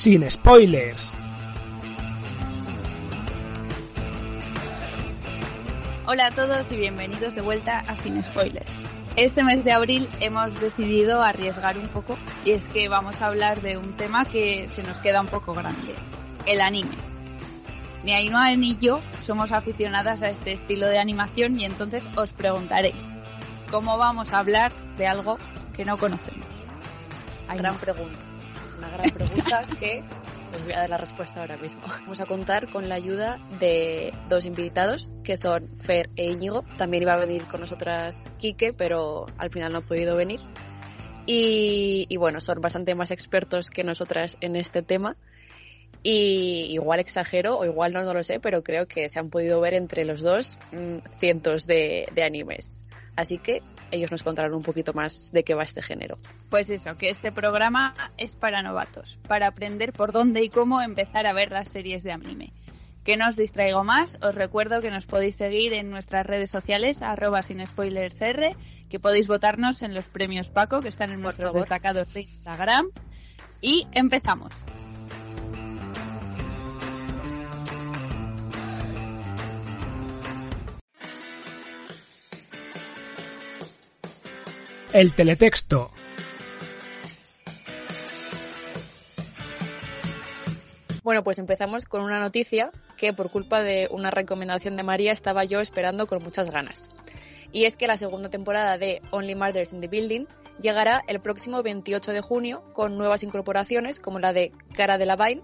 Sin spoilers. Hola a todos y bienvenidos de vuelta a Sin Spoilers. Este mes de abril hemos decidido arriesgar un poco y es que vamos a hablar de un tema que se nos queda un poco grande, el anime. Ni Ainhoa ni yo somos aficionadas a este estilo de animación y entonces os preguntaréis, ¿cómo vamos a hablar de algo que no conocemos? Gran pregunta gran pregunta que os voy a dar la respuesta ahora mismo. Vamos a contar con la ayuda de dos invitados, que son Fer e Íñigo. También iba a venir con nosotras Quique, pero al final no ha podido venir. Y, bueno, son bastante más expertos que nosotras en este tema. Y igual exagero, o igual no, lo sé, pero creo que se han podido ver entre los dos mm, cientos de animes. Así que ellos nos contarán un poquito más de qué va este género. Pues eso, que este programa es para novatos, para aprender por dónde y cómo empezar a ver las series de anime. Que no os distraigo más, os recuerdo que nos podéis seguir en nuestras redes sociales, arroba sin spoilers R, que podéis votarnos en los premios Paco, que están en nuestros destacados de Instagram. Y empezamos. El teletexto. Bueno, pues empezamos con una noticia que por culpa de una recomendación de María estaba yo esperando con muchas ganas. Y es que la segunda temporada de Only Murders in the Building llegará el próximo 28 de junio con nuevas incorporaciones como la de Cara Delevingne,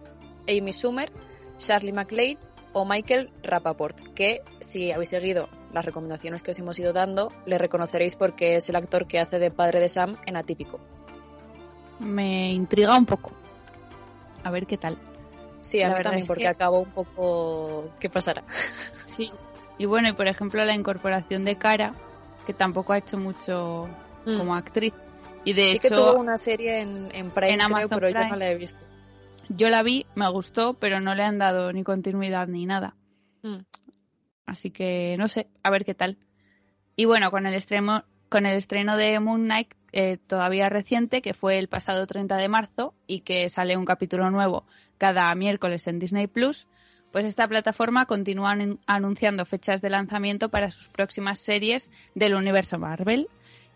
Amy Schumer, Charlie MacLeod o Michael Rapaport, que si habéis seguido las recomendaciones que os hemos ido dando, le reconoceréis porque es el actor que hace de padre de Sam en Atípico. Me intriga un poco. A ver qué tal. Sí, a mí también, porque acabo un poco qué pasará. Sí. Y bueno, y por ejemplo la incorporación de Cara, que tampoco ha hecho mucho mm. como actriz. Y de sí hecho, que tuvo una serie en, en Prime, en pero yo no la he visto. Yo la vi, me gustó, pero no le han dado ni continuidad ni nada. Mm. Así que no sé, a ver qué tal. Y bueno, con el estreno, con el estreno de Moon Knight eh, todavía reciente, que fue el pasado 30 de marzo y que sale un capítulo nuevo cada miércoles en Disney Plus, pues esta plataforma continúa anunciando fechas de lanzamiento para sus próximas series del universo Marvel.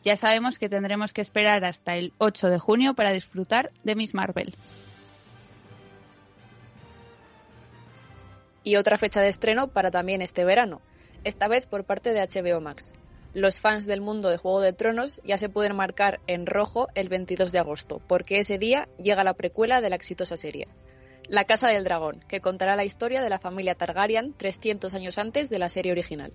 Ya sabemos que tendremos que esperar hasta el 8 de junio para disfrutar de Miss Marvel. Y otra fecha de estreno para también este verano, esta vez por parte de HBO Max. Los fans del mundo de Juego de Tronos ya se pueden marcar en rojo el 22 de agosto, porque ese día llega la precuela de la exitosa serie. La Casa del Dragón, que contará la historia de la familia Targaryen 300 años antes de la serie original.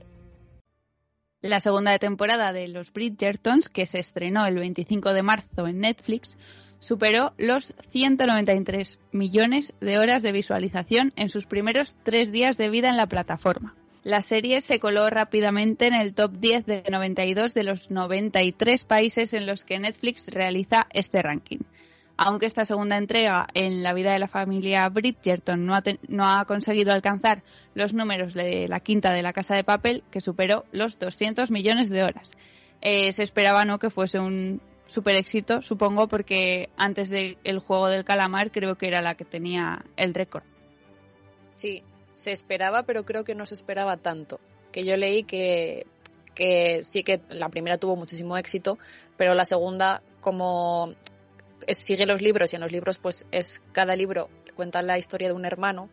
La segunda temporada de Los Bridgertons, que se estrenó el 25 de marzo en Netflix, superó los 193 millones de horas de visualización en sus primeros tres días de vida en la plataforma. La serie se coló rápidamente en el top 10 de 92 de los 93 países en los que Netflix realiza este ranking. Aunque esta segunda entrega en la vida de la familia Bridgerton no ha, conseguido alcanzar los números de la quinta de la Casa de Papel, que superó los 200 millones de horas. Eh, se esperaba ¿no? que fuese un, super éxito, supongo, porque antes del juego del calamar creo que era la que tenía el récord. Sí, se esperaba, pero creo que no se esperaba tanto. Que yo leí que, que sí que la primera tuvo muchísimo éxito, pero la segunda, como sigue los libros y en los libros pues es cada libro cuenta la historia de un hermano,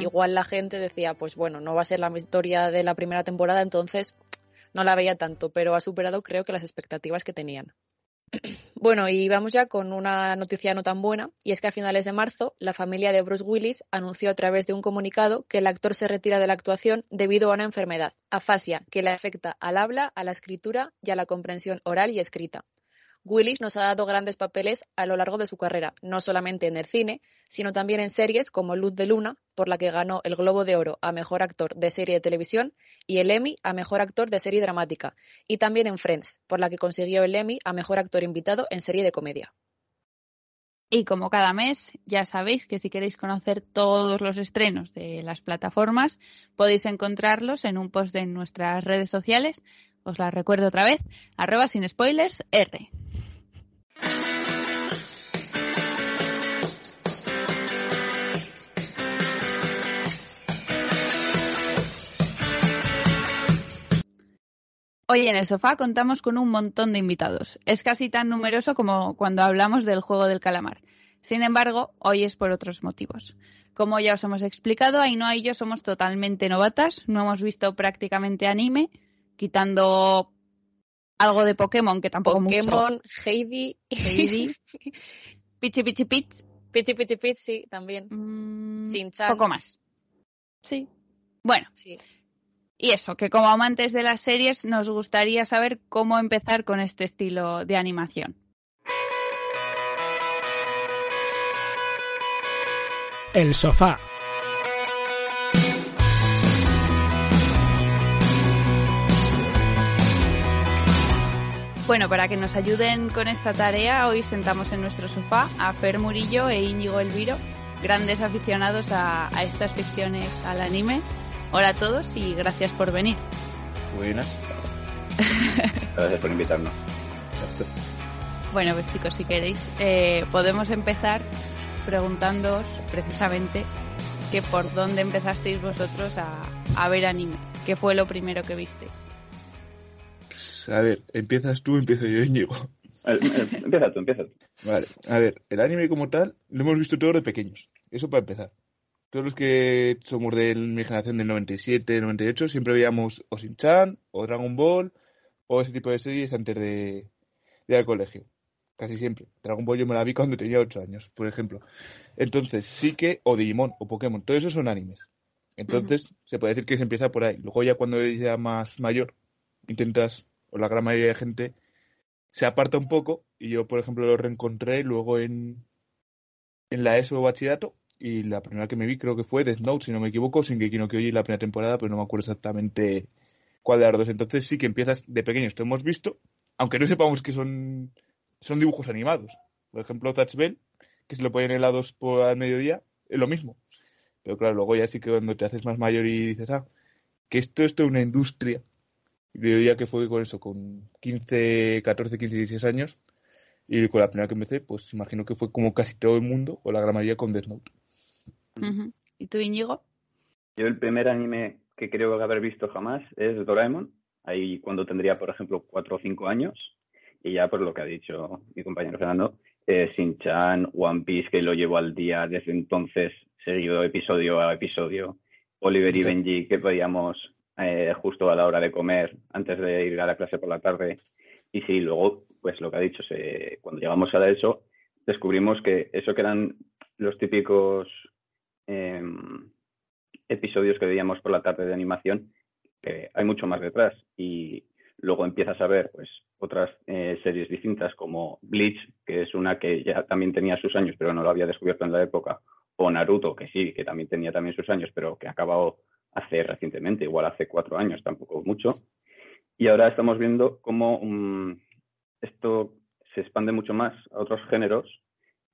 igual la gente decía, pues bueno, no va a ser la historia de la primera temporada, entonces no la veía tanto, pero ha superado creo que las expectativas que tenían. Bueno, y vamos ya con una noticia no tan buena, y es que a finales de marzo la familia de Bruce Willis anunció a través de un comunicado que el actor se retira de la actuación debido a una enfermedad, afasia, que le afecta al habla, a la escritura y a la comprensión oral y escrita. Willis nos ha dado grandes papeles a lo largo de su carrera, no solamente en el cine, sino también en series como Luz de Luna, por la que ganó el Globo de Oro a Mejor Actor de Serie de Televisión y el Emmy a Mejor Actor de Serie Dramática, y también en Friends, por la que consiguió el Emmy a Mejor Actor Invitado en Serie de Comedia. Y como cada mes, ya sabéis que si queréis conocer todos los estrenos de las plataformas, podéis encontrarlos en un post de nuestras redes sociales. Os la recuerdo otra vez, arroba sin spoilers R. Hoy en el sofá contamos con un montón de invitados. Es casi tan numeroso como cuando hablamos del juego del calamar. Sin embargo, hoy es por otros motivos. Como ya os hemos explicado, Ainhoa y yo somos totalmente novatas, no hemos visto prácticamente anime, quitando algo de Pokémon, que tampoco Pokémon, mucho. Heidi, Heidi, Pichi Pichi Pitch, Pichi Pichi Pichi, sí, también. mm, Shin-chan. poco más. Sí. Bueno, Sí. Y eso, que como amantes de las series nos gustaría saber cómo empezar con este estilo de animación. El sofá. Bueno, para que nos ayuden con esta tarea, hoy sentamos en nuestro sofá a Fer Murillo e Íñigo Elviro, grandes aficionados a, a estas ficciones al anime. Hola a todos y gracias por venir. Buenas. Gracias por invitarnos. Bueno, pues chicos, si queréis, eh, podemos empezar preguntándoos precisamente que por dónde empezasteis vosotros a, a ver anime. ¿Qué fue lo primero que visteis? Pues, a ver, empiezas tú, empiezo yo, Íñigo. Eh, eh, Empieza tú, empieza tú. Vale, a ver, el anime como tal lo hemos visto todos de pequeños. Eso para empezar. Todos los que somos de mi generación del 97, 98, siempre veíamos o Shin-Chan, o Dragon Ball, o ese tipo de series antes de, de ir al colegio. Casi siempre. Dragon Ball yo me la vi cuando tenía 8 años, por ejemplo. Entonces, sí que, o Digimon, o Pokémon, todo eso son animes. Entonces, se puede decir que se empieza por ahí. Luego ya cuando eres ya más mayor, intentas, o la gran mayoría de gente, se aparta un poco, y yo, por ejemplo, lo reencontré luego en, en la ESO bachillerato, y la primera que me vi creo que fue Death Note, si no me equivoco, sin que no Kyojin la primera temporada, pero no me acuerdo exactamente cuál de las dos. Entonces sí que empiezas de pequeños, te hemos visto, aunque no sepamos que son, son dibujos animados. Por ejemplo, Touch Bell, que se lo ponen helados por al mediodía, es lo mismo. Pero claro, luego ya sí que cuando te haces más mayor y dices, ah, que esto, esto es una industria. Y yo diría que fue con eso, con 15, 14, 15, 16 años. Y con la primera que empecé, pues imagino que fue como casi todo el mundo, o la gran mayoría, con Death Note. ¿Y tú, Íñigo? Yo el primer anime que creo haber visto jamás es Doraemon. Ahí cuando tendría, por ejemplo, cuatro o cinco años. Y ya por lo que ha dicho mi compañero Fernando, eh, Shin-Chan, One Piece, que lo llevo al día desde entonces, seguido episodio a episodio. Oliver y. Benji, que veíamos eh, justo a la hora de comer, antes de ir a la clase por la tarde. Y sí, luego, pues lo que ha dicho, se, cuando llegamos a eso, descubrimos que eso que eran los típicos em, episodios que veíamos por la tarde de animación, que hay mucho más detrás. Y luego empiezas a ver pues otras eh, series distintas como Bleach, que es una que ya también tenía sus años, pero no lo había descubierto en la época, o Naruto, que sí, que también tenía también sus años, pero que ha acabado hace recientemente, igual hace cuatro años, tampoco mucho. Y ahora estamos viendo cómo mm, esto se expande mucho más a otros géneros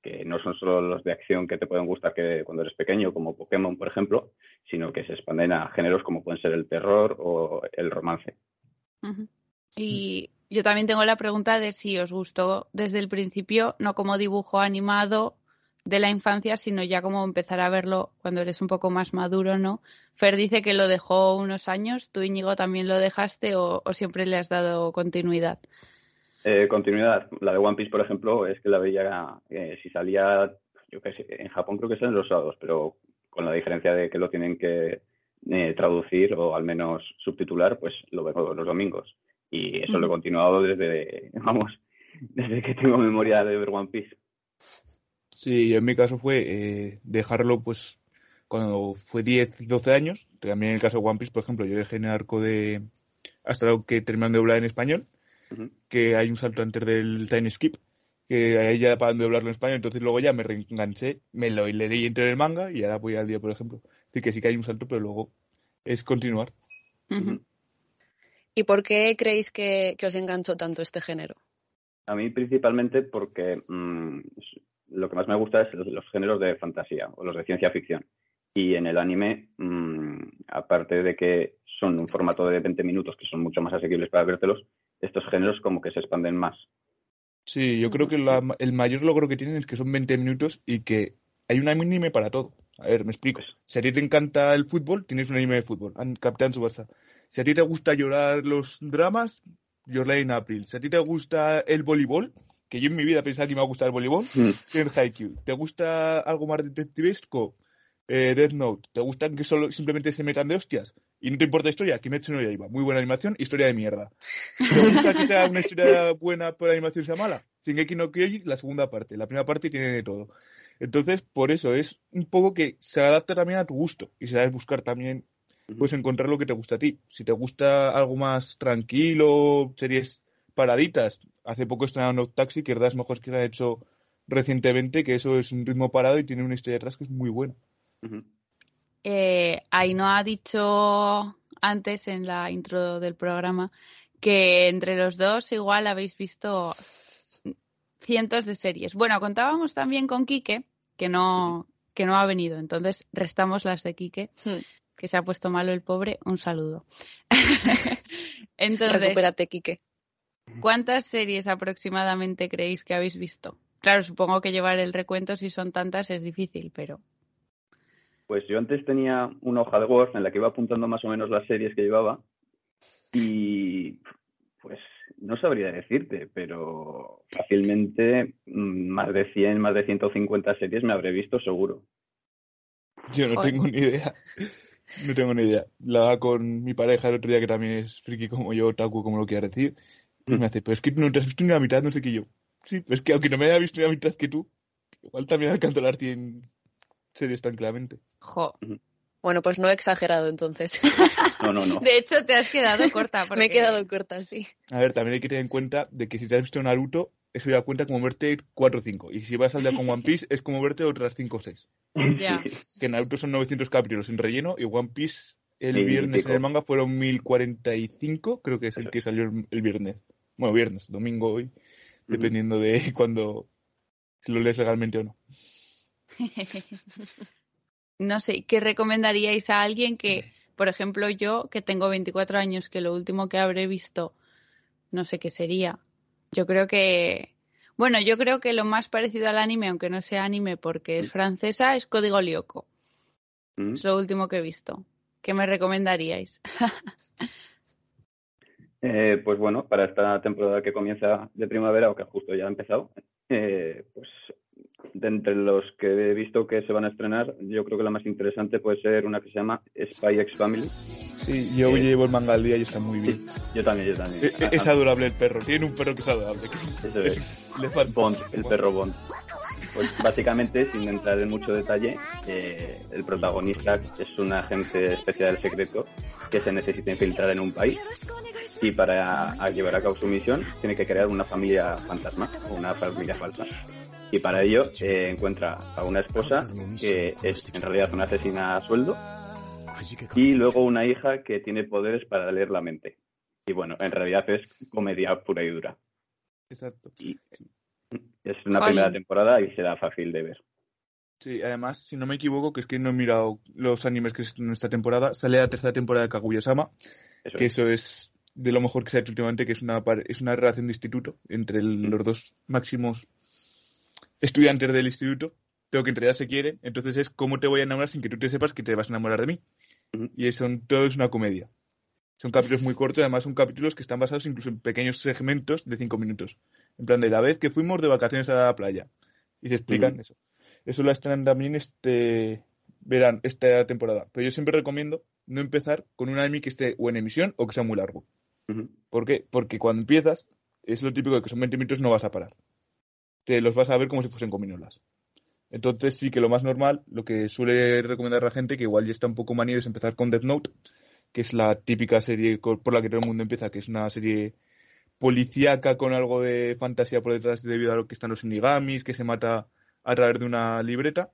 que no son solo los de acción que te pueden gustar que cuando eres pequeño, como Pokémon, por ejemplo, sino que se expanden a géneros como pueden ser el terror o el romance. Y yo también tengo la pregunta de si os gustó desde el principio, no como dibujo animado de la infancia, sino ya como empezar a verlo cuando eres un poco más maduro, ¿no? Fer dice que lo dejó unos años, tú Íñigo también lo dejaste o siempre le has dado continuidad. Eh, continuidad, la de One Piece, por ejemplo, es que la veía, eh, si salía, yo qué sé, en Japón creo que salen los sábados, pero con la diferencia de que lo tienen que eh, traducir o al menos subtitular, pues lo veo los domingos. Y eso lo he continuado desde, vamos, desde que tengo memoria de ver One Piece. Sí, en mi caso fue eh, dejarlo pues cuando fue 10, 12 años. También en el caso de One Piece, por ejemplo, yo dejé en el arco de hasta lo que terminan de doblar en español, que hay un salto antes del time skip, que ahí ya paran de doblarlo en español, entonces luego ya me reenganché, me lo leí entre el manga y ahora voy al día, por ejemplo. Así que sí que hay un salto, pero luego es continuar. ¿Y por qué creéis que, os enganchó tanto este género? A mí principalmente porque mm, lo que más me gusta es los, géneros de fantasía o los de ciencia ficción. Y en el anime, mm, aparte de que son un formato de 20 minutos que son mucho más asequibles para vértelos, estos géneros como que se expanden más. Sí, yo creo que el mayor logro que tienen es que son 20 minutos y que hay un anime para todo. A ver, me explico. Si a ti te encanta el fútbol, tienes un anime de fútbol, Capitán Subasa. Si a ti te gusta llorar los dramas, Your Lane April. Si a ti te gusta el voleibol, que yo en mi vida pensaba que me iba a gustar el voleibol, mm. tienes Haikyuu. ¿Te gusta algo más detectivesco? Eh, Death Note. ¿Te gustan que solo simplemente se metan de hostias? Y no te importa la historia, Kimetsu no iba. Muy buena animación, historia de mierda. ¿Te gusta que sea una historia buena pero la animación sea mala? Shingeki no Kyoji, la segunda parte. La primera parte tiene de todo. Entonces, por eso es un poco que se adapta también a tu gusto y se sabes buscar también, pues encontrar lo que te gusta a ti. Si te gusta algo más tranquilo, series paraditas. Hace poco estrenaron No Taxi, que verdad es mejor que se ha hecho recientemente, que eso es un ritmo parado y tiene una historia atrás que es muy buena. Eh, no ha dicho antes en la intro del programa que entre los dos igual habéis visto cientos de series. Bueno, contábamos también con Quique, que no, que no ha venido, entonces restamos las de Quique, hmm. que se ha puesto malo el pobre. Un saludo. entonces, Recupérate, Quique. ¿Cuántas series aproximadamente creéis que habéis visto? Claro, supongo que llevar el recuento si son tantas es difícil, pero. Pues yo antes tenía una hoja de Word en la que iba apuntando más o menos las series que llevaba y pues no sabría decirte, pero fácilmente mm, más de 100, más de 150 series me habré visto seguro. Yo no tengo ni idea. No tengo ni idea. La hago con mi pareja el otro día, que también es friki como yo, taku como lo quiera decir. Y me hace, pero es que no te has visto ni la mitad, no sé qué yo. Sí, es que aunque no me haya visto ni la mitad que tú, igual también alcanzo las 100 series tan claramente. Jo. Bueno, pues no he exagerado entonces. No, no, no. De hecho, te has quedado corta. Me he quedado corta, sí. A ver, también hay que tener en cuenta de que si te has visto Naruto, eso da cuenta como verte 4 o 5. Y si vas al día con One Piece, es como verte otras 5 o 6. Ya. Que Naruto son 900 capítulos en relleno y One Piece el viernes en el manga fueron 1045, creo que es el que salió el viernes. Bueno, viernes, domingo hoy, dependiendo de cuando, si lo lees legalmente o no. no sé, ¿qué recomendaríais a alguien que, por ejemplo, yo, que tengo 24 años, que lo último que habré visto, no sé qué sería? Yo creo que, bueno, yo creo que lo más parecido al anime, aunque no sea anime porque es francesa, es Código Lyoko. Mm. Es lo último que he visto. ¿Qué me recomendaríais? eh, pues bueno, para esta temporada que comienza de primavera o que justo ya ha empezado, eh, pues de entre los que he visto que se van a estrenar, yo creo que la más interesante puede ser una que se llama Spy X Family. Sí, yo eh, llevo el manga al día y está muy bien. yo también, yo también. Es, es, adorable el perro, tiene un perro que es adorable. Eso es. Le falta Bond, el perro Bond. Pues básicamente, sin entrar en mucho detalle, eh, el protagonista es un agente especial del secreto que se necesita infiltrar en un país y para llevar a cabo su misión tiene que crear una familia fantasma una familia falsa y para ello eh, encuentra a una esposa que es en realidad una asesina a sueldo y luego una hija que tiene poderes para leer la mente. Y bueno, en realidad es comedia pura y dura. Exacto. es una primera temporada y será fácil de ver. Sí, además, si no me equivoco, que es que no he mirado los animes que están en esta temporada, sale la tercera temporada de Kaguya-sama, que eso es de lo mejor que se ha hecho últimamente, que es una, es una relación de instituto entre mm. los dos máximos estudiantes del instituto, pero que en realidad se quieren, entonces es cómo te voy a enamorar sin que tú te sepas que te vas a enamorar de mí. Y eso todo es una comedia. Son capítulos muy cortos, además son capítulos que están basados incluso en pequeños segmentos de cinco minutos. En plan de la vez que fuimos de vacaciones a la playa. Y se explican eso. Eso lo estrenan también este verán esta temporada. Pero yo siempre recomiendo no empezar con un anime que esté o en emisión o que sea muy largo. ¿Por qué? Porque cuando empiezas es lo típico de que son 20 minutos no vas a parar. Te los vas a ver como si fuesen cominolas. Entonces sí que lo más normal, lo que suele recomendar la gente, que igual ya está un poco manido, es empezar con Death Note, que es la típica serie por la que todo el mundo empieza, que es una serie policíaca con algo de fantasía por detrás debido a lo que están los inigamis, que se mata a través de una libreta.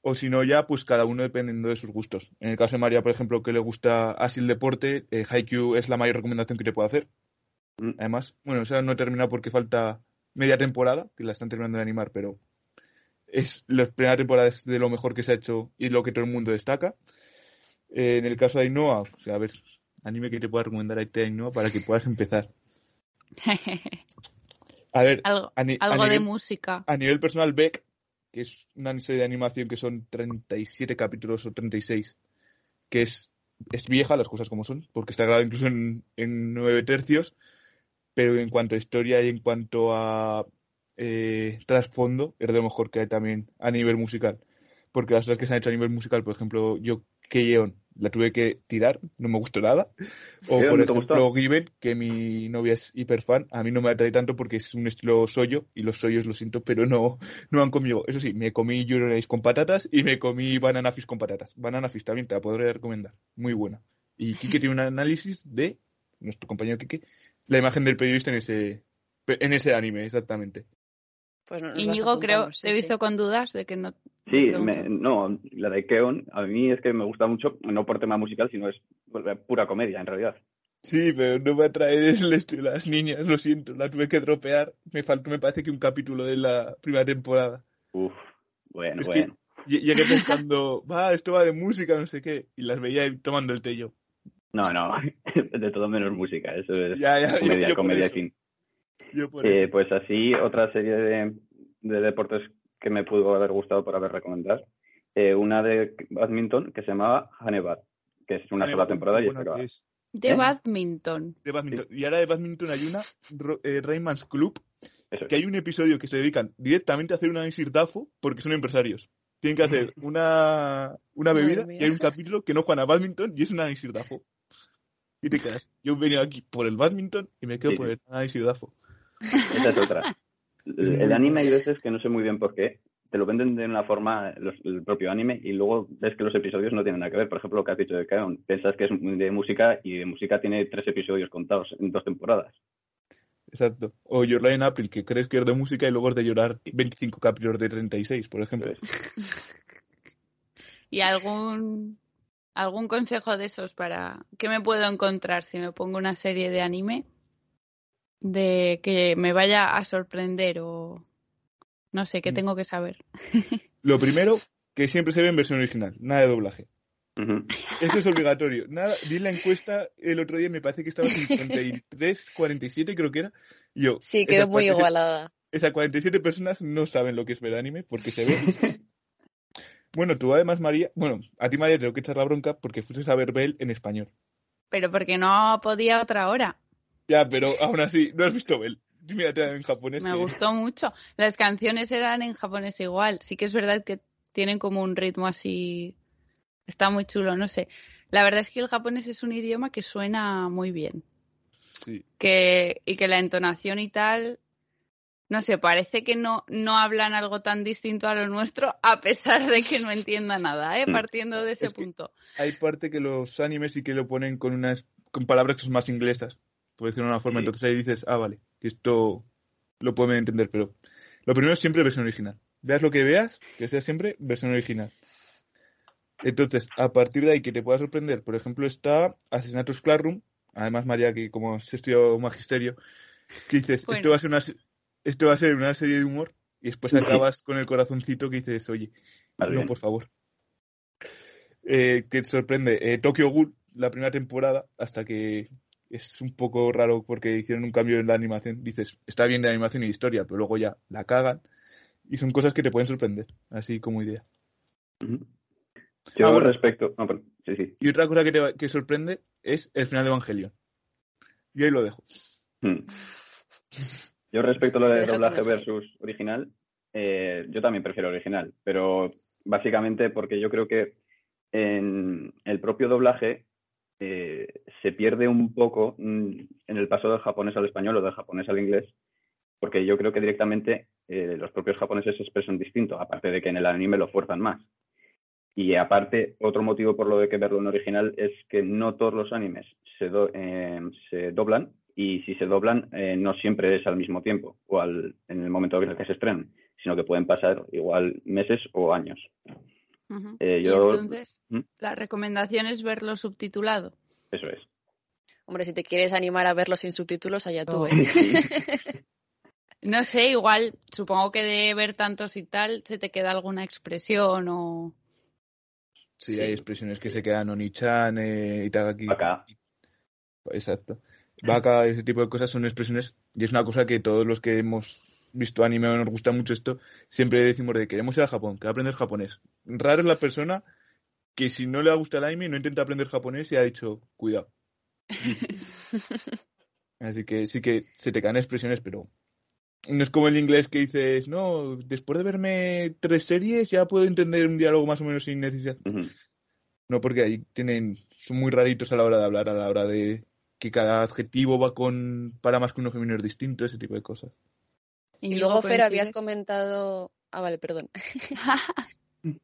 O si no, ya, pues cada uno dependiendo de sus gustos. En el caso de María, por ejemplo, que le gusta así el deporte, eh, Haikyuu es la mayor recomendación que te puedo hacer. Mm. Además, bueno, o sea, no termina porque falta media temporada, que la están terminando de animar, pero es la primera temporada es de lo mejor que se ha hecho y lo que todo el mundo destaca. Eh, en el caso de Ainhoa, o sea, a ver, anime que te pueda recomendar a Ainhoa para que puedas empezar. A ver, algo, de música. A nivel personal, Beck, que es una serie de animación que son 37 capítulos o 36, que es, es vieja, las cosas como son, porque está grabado incluso en, en 9 tercios, pero en cuanto a historia y en cuanto a eh, trasfondo, es de lo mejor que hay también a nivel musical. Porque las cosas que se han hecho a nivel musical, por ejemplo, yo que la tuve que tirar, no me gustó nada. O por ejemplo Given, que mi novia es hiper fan, a mí no me atrae tanto porque es un estilo soyo y los soyos lo siento, pero no, no van conmigo. Eso sí, me comí Yuri con patatas y me comí Banana Fish con patatas. Banana Fish también te la podré recomendar, muy buena. Y Kike tiene un análisis de, nuestro compañero Kike, la imagen del periodista en ese, en ese anime, exactamente. Pues Íñigo, creo, he visto con dudas de que no. Sí, no, la de Keon, a mí es que me gusta mucho, no por tema musical, sino es pura comedia en realidad. Sí, pero no me atrae el estilo de las niñas, lo siento, la tuve que dropear. Me faltó, me parece que un capítulo de la primera temporada. Uf, bueno, bueno. llegué pensando, va, esto va de música, no sé qué, y las veía tomando el tello. No, no, de todo menos música, eso es comedia, comedia fin. Eh, pues así, otra serie de, deportes que me pudo haber gustado por haber recomendado. Eh, una de badminton que se llamaba Hanebad, que es una sola temporada y está De ¿Eh? badminton. De badminton. Y ahora de badminton hay una, Raymond's Club, que hay un episodio que se dedican directamente a hacer un análisis DAFO porque son empresarios. Tienen que hacer una, una bebida y hay un capítulo que no juegan a badminton y es un análisis DAFO. Y te quedas. Yo he venido aquí por el badminton y me quedo por el análisis DAFO. Esa es otra. El, anime hay veces que no sé muy bien por qué. Te lo venden de una forma el propio anime y luego ves que los episodios no tienen nada que ver. Por ejemplo, lo que has dicho de Kaon. Piensas que es de música y de música tiene tres episodios contados en dos temporadas. Exacto. O Your Line Apple, que crees que es de música y luego es de llorar 25 capítulos de 36, por ejemplo. ¿Y algún, algún consejo de esos para qué me puedo encontrar si me pongo una serie de anime? de que me vaya a sorprender o no sé, qué mm. tengo que saber. Lo primero, que siempre se ve en versión original, nada de doblaje. Eso es obligatorio. Nada, vi la encuesta el otro día, me parece que estaba 53, 47 creo que era. yo, sí, quedó muy igualada. Esas 47 personas no saben lo que es ver anime porque se ve. bueno, tú además, María, bueno, a ti María tengo que echar la bronca porque fuiste a ver Bell en español. Pero porque no podía otra hora. Ya, pero aún así, ¿no has visto Bell? Mírate en japonés. Me gustó mucho. Las canciones eran en japonés igual. Sí que es verdad que tienen como un ritmo así. Está muy chulo, no sé. La verdad es que el japonés es un idioma que suena muy bien. Sí. Que, y que la entonación y tal, no sé, parece que no, no hablan algo tan distinto a lo nuestro, a pesar de que no entienda nada, ¿eh? Mm. partiendo de ese punto. Hay parte que los animes sí que lo ponen con unas con palabras que son más inglesas por decirlo de una forma. Entonces ahí dices, ah, vale, que esto lo pueden entender, pero lo primero es siempre versión original. Veas lo que veas, que sea siempre versión original. Entonces, a partir de ahí que te pueda sorprender, por ejemplo, está Asesinatos Classroom, además María, que como se estudió magisterio, que dices, esto, va a ser una, esto va a ser una serie de humor, y después acabas con el corazoncito que dices, oye, no, por favor. Eh, que te sorprende eh, Tokyo Ghoul, la primera temporada, hasta que es un poco raro porque hicieron un cambio en la animación. Dices, está bien de animación y historia, pero luego ya la cagan. Y son cosas que te pueden sorprender, así como idea. Yo ah, respecto. Y otra cosa que te que sorprende es el final de Evangelion. Y ahí lo dejo. Hmm. Yo respecto a lo de doblaje versus original, eh, yo también prefiero original, pero básicamente porque yo creo que en el propio doblaje eh, se pierde un poco mm, en el paso del japonés al español o del japonés al inglés, porque yo creo que directamente eh, los propios japoneses se expresan distinto, aparte de que en el anime lo fuerzan más. Y aparte, otro motivo por lo de que verlo en original es que no todos los animes se, eh, se doblan y si se doblan no siempre es al mismo tiempo o al, en el momento en el que se estrenan, sino que pueden pasar igual meses o años. Eh, entonces, ¿Mm? la recomendación es verlo subtitulado. Eso es. Hombre, si te quieres animar a verlo sin subtítulos, allá tú. Oh. ¿eh? no sé, igual, supongo que de ver tantos y tal, se te queda alguna expresión o... Sí, hay expresiones que se quedan Onichan, eh, Itagaki. Acá. Exacto. Vaca, ese tipo de cosas son expresiones y es una cosa que todos los que hemos visto anime o nos gusta mucho esto, siempre decimos de queremos ir a Japón, que aprender japonés. Raro es la persona que si no le gusta el anime no intenta aprender japonés y ha dicho, cuidado. Así que sí que se te caen expresiones, pero no es como el inglés que dices, no, después de verme tres series ya puedo entender un diálogo más o menos sin necesidad. No, porque ahí tienen, son muy raritos a la hora de hablar, a la hora de que cada adjetivo va con para más que uno femenino es distinto, ese tipo de cosas. Y, luego, Fer, habías comentado. Ah, vale, perdón.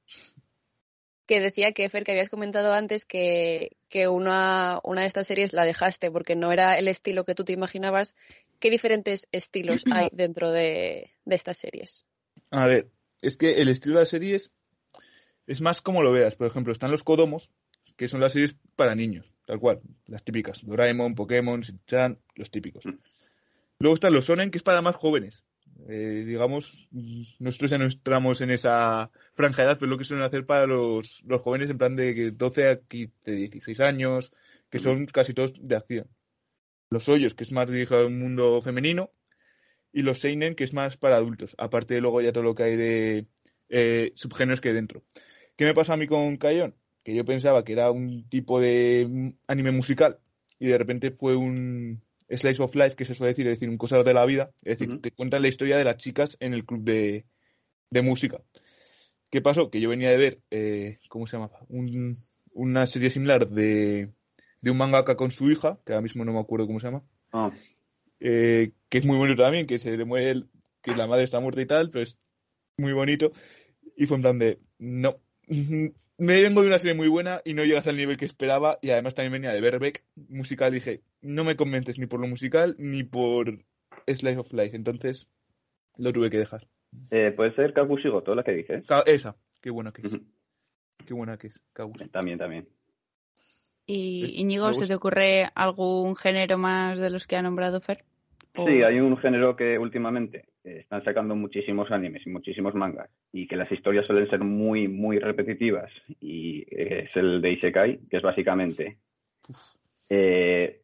que decía que, Fer, que habías comentado antes que, que una, una, de estas series la dejaste porque no era el estilo que tú te imaginabas. ¿Qué diferentes estilos hay dentro de, de estas series? A ver, es que el estilo de las series es más como lo veas. Por ejemplo, están los Kodomos, que son las series para niños, tal cual, las típicas. Doraemon, Pokémon, Shin-Chan, los típicos. Mm. Luego están los Sonen, que es para más jóvenes. Eh, digamos, nosotros ya no entramos en esa franja de edad, pero lo que suelen hacer para los, los jóvenes en plan de 12 a 15, 16 años, que son casi todos de acción. Los hoyos, que es más dirigido un mundo femenino, y los seinen, que es más para adultos. Aparte de luego ya todo lo que hay de eh, subgéneros que hay dentro. ¿Qué me pasa a mí con Kayon? Que yo pensaba que era un tipo de anime musical y de repente fue un, slice of life, que se suele decir, es decir, un cosas de la vida, es decir, te cuentan la historia de las chicas en el club de, música. ¿Qué pasó? Que yo venía de ver, eh, ¿cómo se llamaba? una serie similar de, de un mangaka con su hija, que ahora mismo no me acuerdo cómo se llama, eh, que es muy bonito también, que se le muere, que la madre está muerta y tal, pero es muy bonito. Y fue en plan de, no, me vengo de una serie muy buena y no llegas al nivel que esperaba y además también venía de Verbeck musical dije, no me convences ni por lo musical ni por Slice of Life, entonces lo tuve que dejar. Eh, Puede ser Kakushigoto la que dije. esa, qué buena que es. Qué buena que es, Kabushi. También, también. ¿Y Íñigo, se te ocurre algún género más de los que ha nombrado Fer? Sí, hay un género que últimamente están sacando muchísimos animes y muchísimos mangas y que las historias suelen ser muy, muy repetitivas y es el de Isekai, que es básicamente eh,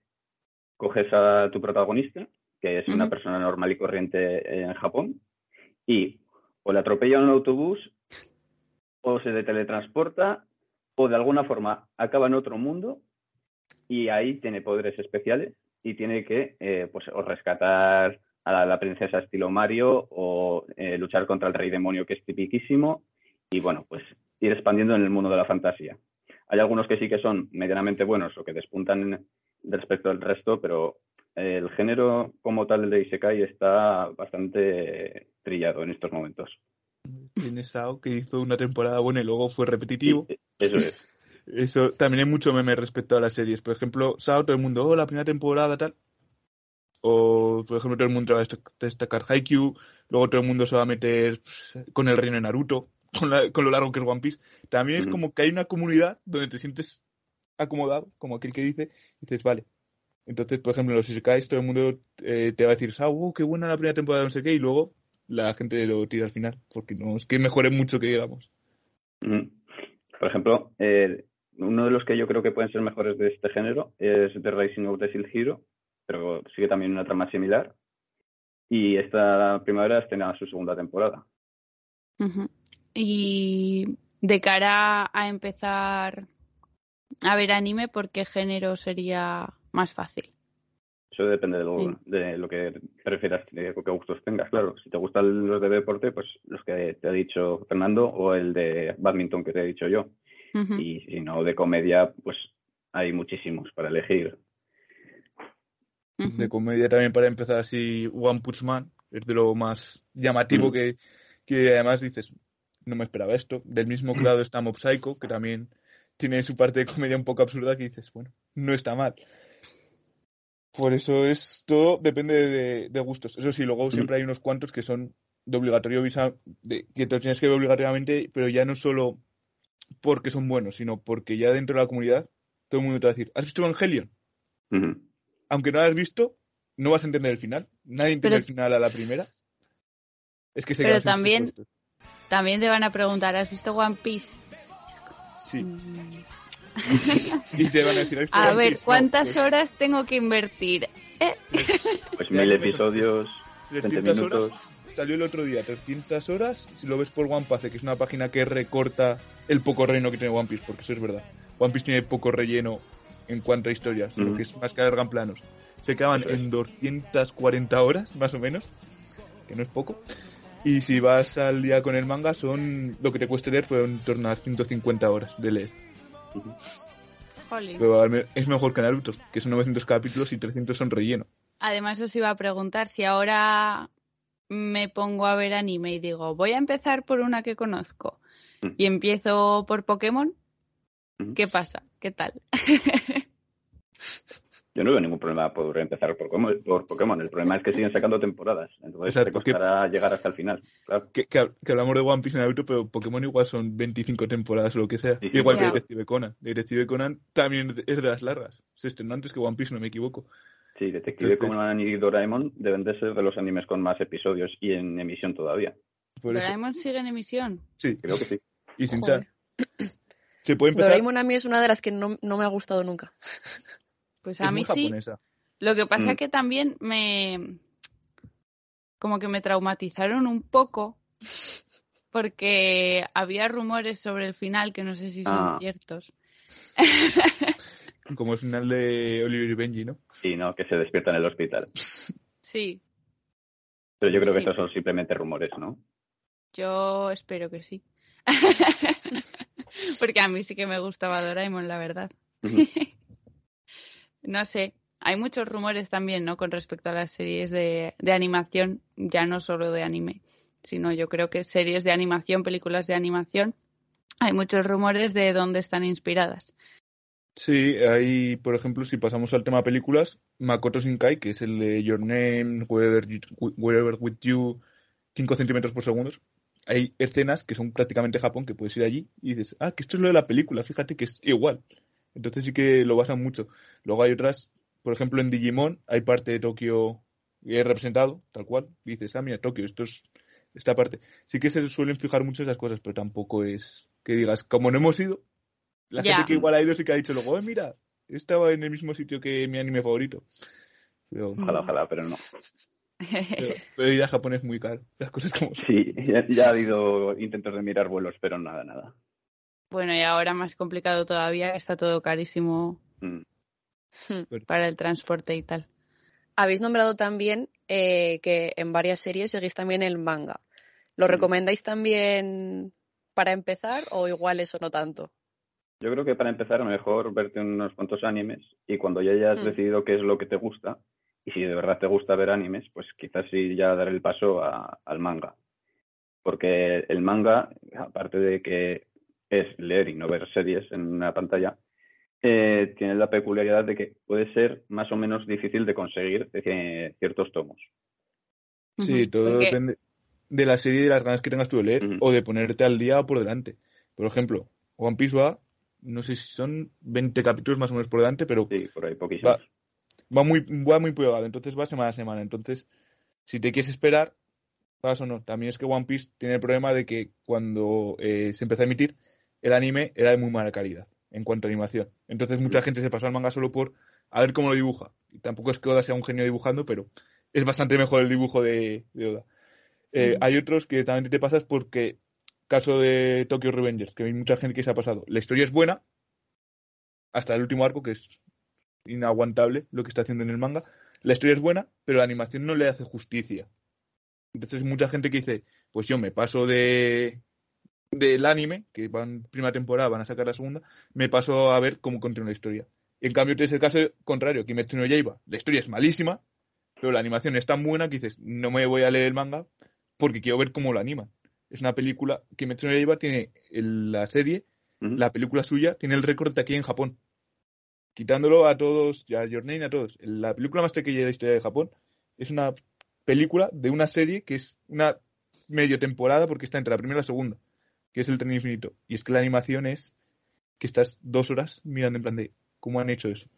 coges a tu protagonista, que es una persona normal y corriente en Japón, y o le atropella un autobús o se teletransporta o de alguna forma acaba en otro mundo y ahí tiene poderes especiales y tiene que eh, pues o rescatar a la, princesa estilo Mario o eh, luchar contra el rey demonio que es tipiquísimo y bueno, pues ir expandiendo en el mundo de la fantasía. Hay algunos que sí que son medianamente buenos o que despuntan respecto al resto, pero eh, el género como tal de Isekai está bastante trillado en estos momentos. Tiene Sao que hizo una temporada buena y luego fue repetitivo. eso es. Eso también hay mucho meme respecto a las series. Por ejemplo, Sao, todo el mundo, oh, la primera temporada, tal. O, por ejemplo, todo el mundo va a destacar Haikyuu, luego todo el mundo se va a meter pues, con el reino de Naruto, con, con lo largo que es One Piece. También es como que hay una comunidad donde te sientes acomodado, como aquel que dice, y dices, vale. Entonces, por ejemplo, en los Isekais todo el mundo eh, te va a decir, oh, qué buena la primera temporada, no sé qué, y luego la gente lo tira al final, porque no es que mejore mucho que digamos. Por ejemplo, eh, uno de los que yo creo que pueden ser mejores de este género es The Racing of the Shield Hero, pero sigue también una trama similar. Y esta primavera estrena su segunda temporada. Y de cara a empezar a ver anime, ¿por qué género sería más fácil? Eso depende de lo, de lo que prefieras, de qué gustos tengas, claro. Si te gustan los de deporte, pues los que te ha dicho Fernando o el de badminton que te he dicho yo. Y si no, de comedia, pues hay muchísimos para elegir. De comedia también para empezar así, One Punch Man es de lo más llamativo Mm. que, que además dices, no me esperaba esto. Del mismo grado está Mob Psycho, que también tiene su parte de comedia un poco absurda que dices, bueno, no está mal. Por eso es todo depende de, de gustos. Eso sí, luego siempre hay unos cuantos que son de obligatorio visa, de, que te los tienes que ver obligatoriamente, pero ya no solo porque son buenos, sino porque ya dentro de la comunidad todo el mundo te va a decir, ¿has visto Evangelion? Aunque no lo hayas visto, no vas a entender el final. Nadie entiende Pero- el final a la primera. Es que se Pero también-. También te van a preguntar, ¿has visto One Piece? Sí. Mm. Y te van a decir, "¿Has visto A One ver, Piece?". No, ¿cuántas pues, horas tengo que invertir? Eh, Pues mil eso. episodios, 20 300 minutos. horas. Salió el otro día, 300 horas. Si lo ves por One Piece, que es una página que recorta el poco relleno que tiene One Piece, porque eso es verdad. One Piece tiene poco relleno en cuanto a historias, lo que es más que alargan planos. Se es. en 240 horas, más o menos, que no es poco. Y si vas al día con el manga, son lo que te cuesta leer, pues en torno a las 150 horas de leer. Pero me- es mejor que Naruto, que son 900 capítulos y 300 son relleno. Además os iba a preguntar si ahora me pongo a ver anime y digo, voy a empezar por una que conozco Mm. y empiezo por Pokémon, Ujú. ¿qué pasa? ¿Qué tal? Yo no veo ningún problema por empezar por Pokémon, por Pokémon. El problema es que siguen sacando temporadas. Entonces Exacto, te costará llegar hasta el final. Claro. que, que, que hablamos de One Piece y Naruto, pero Pokémon igual son 25 temporadas o lo que sea. Sí, sí. igual que. Detective Conan. Detective Conan también es de- es de las largas. Se estrenó antes que One Piece, no me equivoco. Sí, Detective Entonces- Conan y Doraemon deben de ser de los animes con más episodios y en emisión todavía. Doraemon sigue en emisión. Sí, Creo que sí. y sin Joder. Se puede empezar. Doraemon a mí es una de las que no, no me ha gustado nunca. Pues es a muy mí sí. japonesa. Lo que pasa Mm. que también me como que me traumatizaron un poco porque había rumores sobre el final que no sé si son Ah. ciertos. Como el final de Oliver y Benji, ¿no? Sí, no, que se despierta en el hospital. Sí, Pero yo creo que Sí. estos son simplemente rumores, ¿no? yo espero que sí. porque a mí sí que me gustaba Doraemon, la verdad. No sé, hay muchos rumores también, ¿no? Con respecto a las series de, de animación, ya no solo de anime, sino yo creo que series de animación, películas de animación, hay muchos rumores de dónde están inspiradas. Sí, hay, por ejemplo, si pasamos al tema películas, Makoto Shinkai, que es el de Your Name, Wherever, You- With You, 5 centímetros por segundo. Hay escenas que son prácticamente Japón, que puedes ir allí y dices, ah, que esto es lo de la película, fíjate que es igual. Entonces sí que lo basan mucho. Luego hay otras, por ejemplo, en Digimon hay parte de Tokio representado, tal cual. Dices, ah, mira, Tokio, esto es esta parte. Sí que se suelen fijar mucho esas cosas, pero tampoco es que digas, como no hemos ido, la Ya. gente que igual ha ido sí que ha dicho luego, "Eh, mira, estaba en el mismo sitio que mi anime favorito. Pero, Ojalá, ojalá, pero no. pero, pero ir a Japón es muy caro. Las cosas como son. Sí, ya, ya ha habido intentos de mirar vuelos, pero nada, nada. bueno, y ahora más complicado todavía, está todo carísimo Mm. para el transporte y tal. Habéis nombrado también eh, que en varias series seguís también el manga. ¿Lo Mm. recomendáis también para empezar o igual eso no tanto? Yo creo que para empezar, mejor verte unos cuantos animes y cuando ya hayas Mm. decidido qué es lo que te gusta, y si de verdad te gusta ver animes, pues quizás sí ya dar el paso a- al manga. Porque el manga, aparte de que es leer y no ver series en una pantalla, eh, tiene la peculiaridad de que puede ser más o menos difícil de conseguir eh, ciertos tomos. Sí, todo depende de la serie y de las ganas que tengas tú de leer o de ponerte al día por delante. Por ejemplo, One Piece va, no sé si son 20 capítulos más o menos por delante, pero Sí, por ahí poquísimos. Va. va muy, va muy pegado, entonces va semana a semana. Entonces, si te quieres esperar, vas o no. También es que One Piece tiene el problema de que cuando eh, se empezó a emitir, el anime era de muy mala calidad en cuanto a animación. Entonces mucha gente se pasó al manga solo por a ver cómo lo dibuja. Y tampoco es que Oda sea un genio dibujando, pero es bastante mejor el dibujo de, de Oda. Eh. Hay otros que también te pasas porque, caso de Tokyo Revengers, que hay mucha gente que se ha pasado. La historia es buena, hasta el último arco, que es inaguantable lo que está haciendo en el manga. La historia es buena, pero la animación no le hace justicia. Entonces mucha gente que dice, pues yo me paso de del anime, que van primera temporada, van a sacar la segunda, me paso a ver cómo continúa la historia. En cambio, tienes el caso contrario, Kimetsu no Yaiba. La historia es malísima, pero la animación es tan buena que dices, no me voy a leer el manga porque quiero ver cómo lo animan. Es una película, Kimetsu no Yaiba tiene el- la serie, la película suya, tiene el récord de aquí en Japón. Quitándolo a todos, ya a Your Name, a todos. La película más pequeña de la historia de Japón es una película de una serie que es una medio temporada porque está entre la primera y la segunda, que es el tren infinito. Y es que la animación es que estás dos horas mirando en plan de cómo han hecho eso.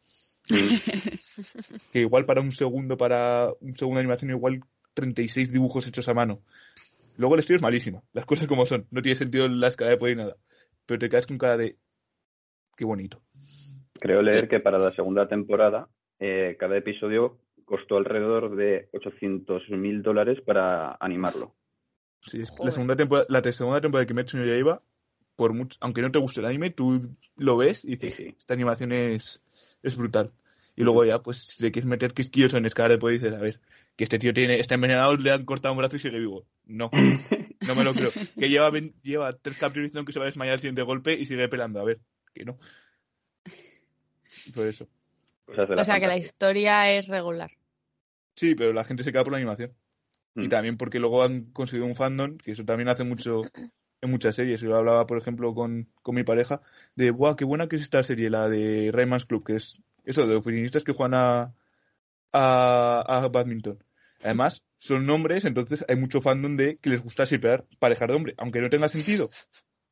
Que igual para un segundo, para un segundo de animación, igual 36 dibujos hechos a mano. Luego el estilo es malísima, las cosas como son. No tiene sentido la escala de poder ni nada. Pero te quedas con cara de qué bonito. Creo leer que para la segunda temporada eh, cada episodio costó alrededor de 800 mil dólares para animarlo. Sí, es- la segunda temporada, la segunda temporada de Kimetsu no Yaiba, por mucho, aunque no te guste el anime, tú lo ves y dices, Sí, sí. esta animación es, es brutal. Y luego ya, pues, si te quieres meter quisquillos en escala de poder, dices, a ver, que este tío tiene, está envenenado, le han cortado un brazo y sigue vivo. No, no me lo creo. Que lleva, lleva tres capítulos diciendo que se va a desmayar al siguiente golpe y sigue pelando. A ver, que no. Por eso. Cosas de la O sea que la historia es regular. Sí, pero la gente se queda por la animación. Y Mm. también porque luego han conseguido un fandom, que eso también hace mucho en muchas series. Yo hablaba, por ejemplo, con, con mi pareja de, ¡buah, qué buena que es esta serie, la de Rayman's Club! Que es eso, de oficinistas que juegan a, a, badminton. Además, son hombres, entonces hay mucho fandom de que les gusta shipear parejas de hombre, aunque no tenga sentido.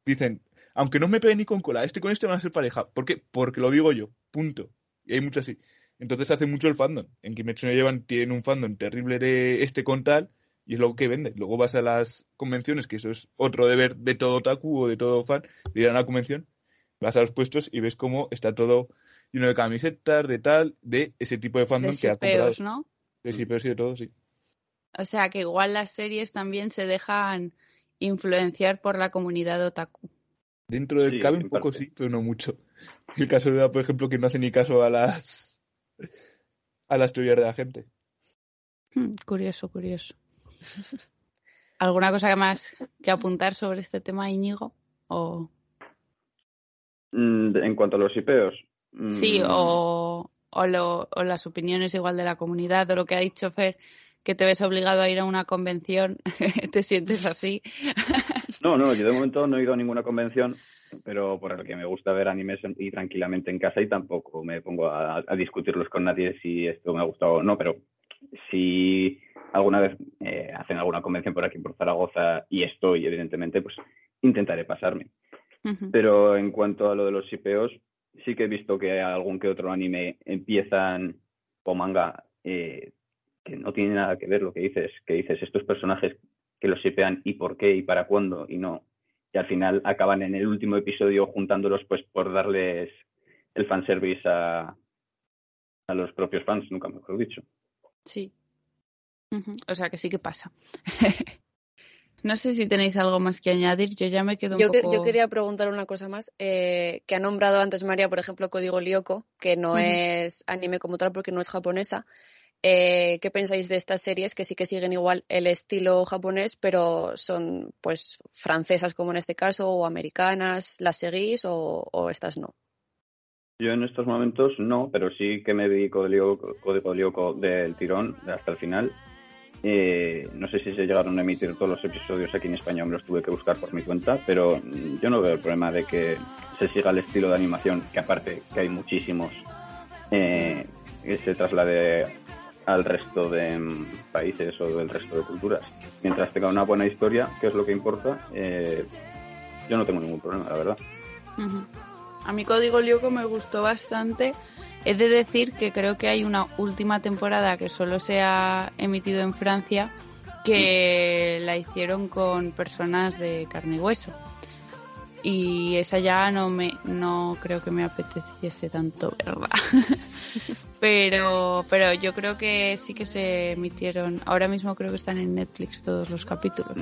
Dicen, aunque no me pegue ni con cola, este con este van a ser pareja. ¿Por qué? Porque lo digo yo, punto. Y hay mucho así. Entonces hace mucho el fandom. En Kimetsu no llevan, tienen un fandom terrible de este con tal, y es lo que vende. Luego vas a las convenciones, que eso es otro deber de todo otaku o de todo fan, de ir a una convención, vas a los puestos y ves cómo está todo lleno de camisetas, de tal, de ese tipo de fandom De que ha comprado. ¿no? De shipeos y de todo, sí. O sea que igual las series también se dejan influenciar por la comunidad otaku. Dentro del Sí, cabe un poco parte. sí, pero no mucho. El caso de, por ejemplo, que no hace ni caso a las a las teorías de la gente. Hmm, curioso, curioso. ¿Alguna cosa más que apuntar sobre este tema, Íñigo? O... Mm, En cuanto a los IPEOs. Sí, mm, o, o, lo- o las opiniones igual de la comunidad, o lo que ha dicho Fer, que te ves obligado a ir a una convención, te sientes así. No, no, yo de momento no he ido a ninguna convención, pero por el que me gusta ver animes y tranquilamente en casa y tampoco me pongo a, a discutirlos con nadie si esto me ha gustado o no, pero si alguna vez eh, hacen alguna convención por aquí por Zaragoza y estoy, evidentemente, pues intentaré pasarme. Pero en cuanto a lo de los IPOs, sí que he visto que algún que otro anime empiezan o manga eh, que no tiene nada que ver lo que dices, que dices estos personajes que los shipean y por qué y para cuándo y no. Y al final acaban en el último episodio juntándolos pues por darles el fanservice a, a los propios fans, nunca mejor dicho. Sí. O sea que sí que pasa. no sé si tenéis algo más que añadir. Yo ya me quedo un Yo, poco. yo quería preguntar una cosa más, eh, que ha nombrado antes María, por ejemplo, Código Lyoko, que no es anime como tal porque no es japonesa. Eh, ¿Qué pensáis de estas series que sí que siguen igual el estilo japonés, pero son pues francesas como en este caso, o americanas? ¿Las seguís o, o estas no? Yo en estos momentos no, pero sí que me vi Código Código Lyoko del tirón hasta el final. Eh, no sé si se llegaron a emitir todos los episodios aquí en España, me los tuve que buscar por mi cuenta, pero yo no veo el problema de que se siga el estilo de animación, que aparte que hay muchísimos, eh, que se traslade al resto de mm, países o del resto de culturas. Mientras tenga una buena historia, que es lo que importa, eh, yo no tengo ningún problema, la verdad. A mi Código Lyoko me gustó bastante. He de decir que creo que hay una última temporada que solo se ha emitido en Francia que la hicieron con personas de carne y hueso. Y esa ya no me no creo que me apeteciese tanto, ¿verdad? pero pero yo creo que sí que se emitieron. Ahora mismo creo que están en Netflix todos los capítulos.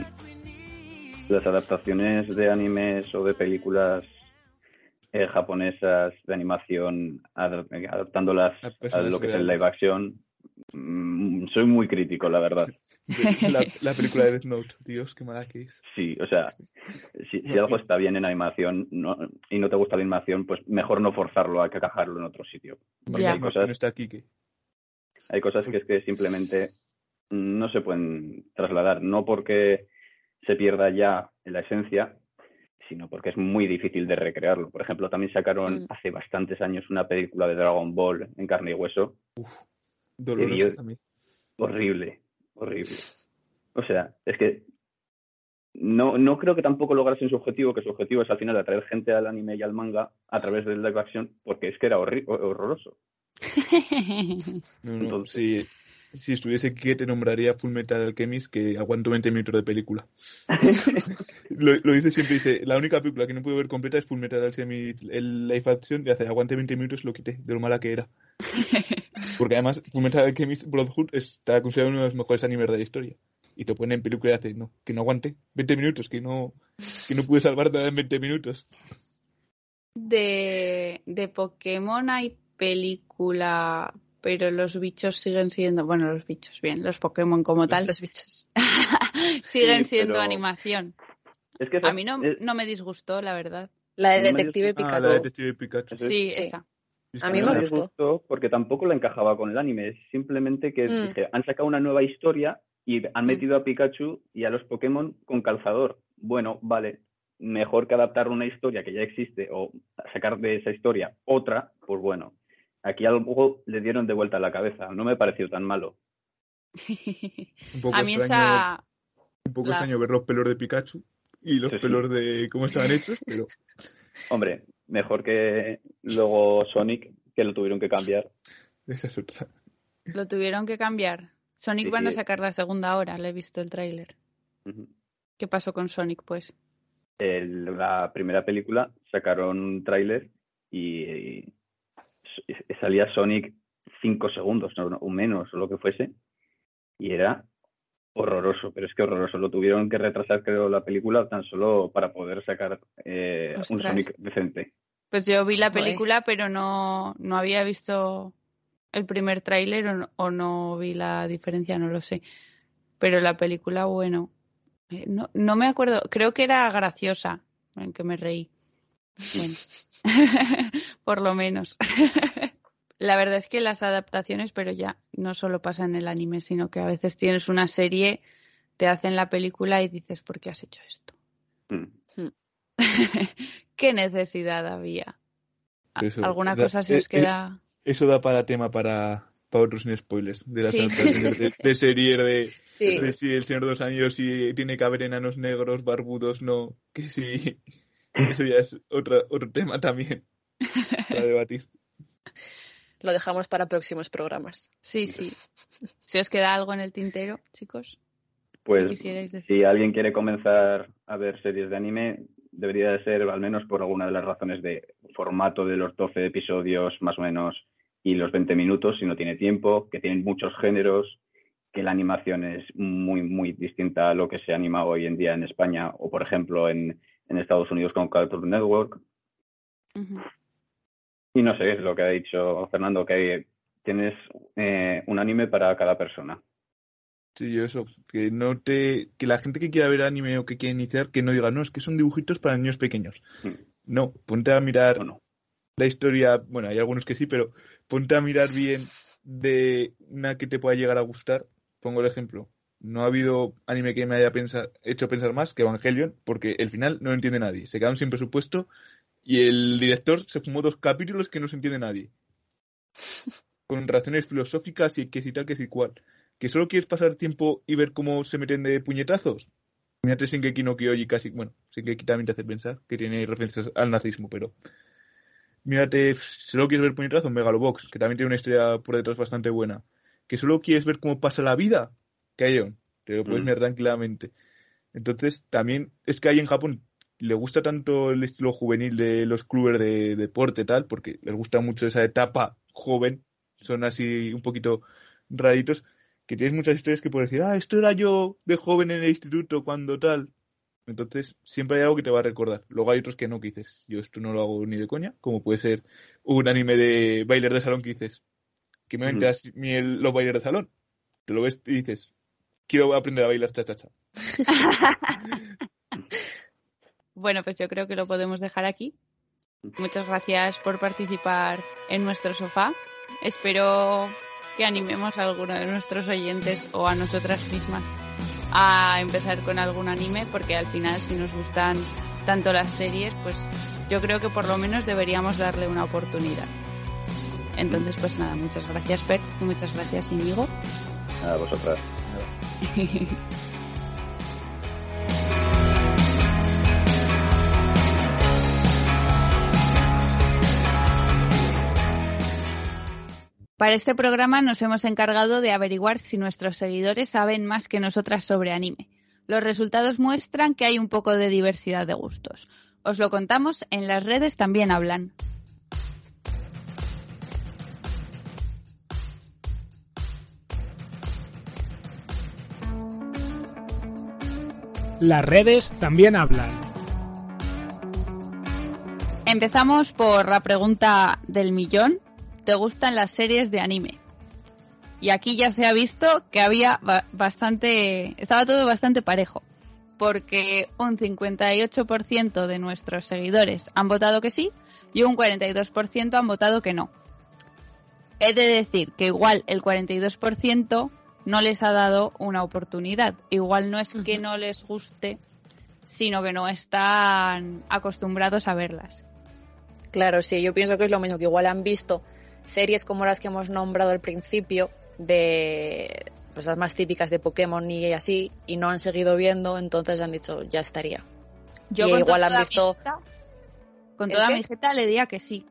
las adaptaciones de animes o de películas eh, japonesas de animación, ad- adaptándolas A lo que es el live action, mm, soy muy crítico, la verdad. La, la película de Death Note, Dios, qué mala que es. Sí, o sea, si, si algo está bien en animación no- y no te gusta la animación, pues mejor no forzarlo a que encajarlo en otro sitio. Porque hay cosas, no está aquí que. hay cosas que es que simplemente no se pueden trasladar, no porque se pierda ya la esencia, sino porque es muy difícil de recrearlo. Por ejemplo, también sacaron Mm. hace bastantes años una película de Dragon Ball en carne y hueso, Doloroso yo- también. horrible, horrible. O sea, es que no, no creo que tampoco lograsen su objetivo, que su objetivo es al final atraer gente al anime y al manga a través del live action, porque es que era horroroso. No, no, Entonces- si, si estuviese aquí te nombraría Full Metal Alchemist que aguanto 20 minutos de película. lo, lo dice siempre, dice, la única película que no puedo ver completa es Full Metal Alchemist, el live action, y hace aguante 20 minutos lo quité, de lo mala que era. Porque además Full Metal Alchemist Brotherhood está considerado uno de los mejores animes de la historia. Y te ponen en película y hace, no, que no aguante 20 minutos, que no, que no pude salvar nada en 20 minutos. De, de Pokémon hay película, pero los bichos siguen siendo, bueno, los bichos, bien, los Pokémon como tal, Los bichos. siguen Sí, siendo pero- animación. Es que A mí no, es- no me disgustó, la verdad. La de No me Detective disgusta- Ah, Pikachu. la detective Pikachu. Sí, Sí. esa. Es A mí no me gustó. gustó porque tampoco la encajaba con el anime, es simplemente que Mm. dije, han sacado una nueva historia y han Mm. metido a Pikachu y a los Pokémon con calzador. Bueno, vale, mejor que adaptar una historia que ya existe o sacar de esa historia otra, pues bueno. Aquí algo le dieron de vuelta a la cabeza, no me pareció tan malo. un poco A mí extraño, esa... un poco la- extraño ver los pelos de Pikachu y los Sí, sí. pelos de cómo estaban hechos, pero Hombre, mejor que luego Sonic, que lo tuvieron que cambiar. esa es otra. Lo tuvieron que cambiar. Sonic Sí, van a sacar la segunda hora, le he visto el tráiler. ¿Qué pasó con Sonic, pues? el- la primera película sacaron un tráiler y, y salía Sonic cinco segundos no, o menos o lo que fuese y era horroroso, pero es que horroroso. Lo tuvieron que retrasar creo la película tan solo para poder sacar eh, un. Sonic decente. Pues yo vi la película, pero no, no había visto el primer tráiler o, no- o no vi la diferencia, no lo sé. Pero la película, bueno, eh, no, no me acuerdo, creo que era graciosa, en que me reí. Bueno, por lo menos. La verdad es que las adaptaciones, pero ya no solo pasa en el anime, sino que a veces tienes una serie, te hacen la película y dices, ¿por qué has hecho esto? Mm. ¿Qué necesidad había? Eso, ¿Alguna da- cosa se eh, os queda? Eso da para tema para, para otros sin spoilers, de las Sí. adaptaciones de, de series de, Sí. de si el Señor de los Anillos si tiene que haber enanos negros, barbudos, no, que sí. Eso ya es otra, otro tema también para debatir. Lo dejamos para próximos programas. Sí, sí. Si os queda algo en el tintero, chicos. Pues quisierais decir? si alguien quiere comenzar a ver series de anime, debería de ser al menos por alguna de las razones de formato de los 12 episodios más o menos y los 20 minutos si no tiene tiempo, que tienen muchos géneros, que la animación es muy, muy distinta a lo que se anima hoy en día en España o, por ejemplo, en, en Estados Unidos con Cartoon Network. Y no sé, es lo que ha dicho Fernando, que tienes eh, un anime para cada persona. Sí, yo eso, que no te, que la gente que quiera ver anime o que quiera iniciar, que no diga, no, es que son dibujitos para niños pequeños. Mm. No, ponte a mirar la historia, bueno, hay algunos que sí, pero ponte a mirar bien de una que te pueda llegar a gustar. Pongo el ejemplo. No ha habido anime que me haya hecho pensar más que Evangelion, porque el final no lo entiende nadie. Se quedaron sin presupuesto y el director se fumó dos capítulos que no se entiende nadie. Con razones filosóficas y que si tal, que si cual. ¿Que solo quieres pasar tiempo y ver cómo se meten de puñetazos? Mírate Shingeki no Kyoji casi, bueno, Shingeki también te hace pensar que tiene referencias al nazismo, pero mírate, solo quieres ver puñetazos, Megalobox, que también tiene una historia por detrás bastante buena. Que solo quieres ver cómo pasa la vida, Kaion, te lo puedes Mm. mirar tranquilamente. Entonces, también es que ahí en Japón le gusta tanto el estilo juvenil de los clubes de deporte tal, porque les gusta mucho esa etapa joven, son así un poquito raritos, que tienes muchas historias que puedes decir, ah, esto era yo de joven en el instituto cuando tal. Entonces, siempre hay algo que te va a recordar. Luego hay otros que no, que dices, yo esto no lo hago ni de coña, como puede ser un anime de bailes de salón que dices, que me entras los bailes de salón. Te lo ves y dices, quiero aprender a bailar cha cha cha. bueno, pues yo creo que lo podemos dejar aquí. Muchas gracias por participar en nuestro sofá. Espero que animemos a alguno de nuestros oyentes o a nosotras mismas a empezar con algún anime, porque al final si nos gustan tanto las series, pues yo creo que por lo menos deberíamos darle una oportunidad. Entonces, pues nada, muchas gracias, Per, y muchas gracias, Inigo. A vosotras. Para este programa nos hemos encargado de averiguar si nuestros seguidores saben más que nosotras sobre anime. Los resultados muestran que hay un poco de diversidad de gustos. Os lo contamos, en las redes también hablan. Las redes también hablan. Empezamos por la pregunta del millón, te gustan las series de anime. Y aquí ya se ha visto que había bastante, estaba todo bastante parejo, porque un 58% de nuestros seguidores han votado que sí y un 42% han votado que no. He de decir que igual el 42% no les ha dado una oportunidad. Igual no es que no les guste, sino que no están acostumbrados a verlas. Claro, sí, yo pienso que es lo mismo, que igual han visto series como las que hemos nombrado al principio, de pues las más típicas de Pokémon y así, y no han seguido viendo, entonces han dicho, ya estaría. Yo igual han visto... con toda mi jeta le diría que sí.